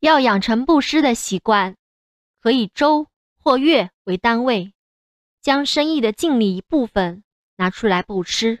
要养成布施的习惯，可以周或月为单位，将生意的净利一部分拿出来布施。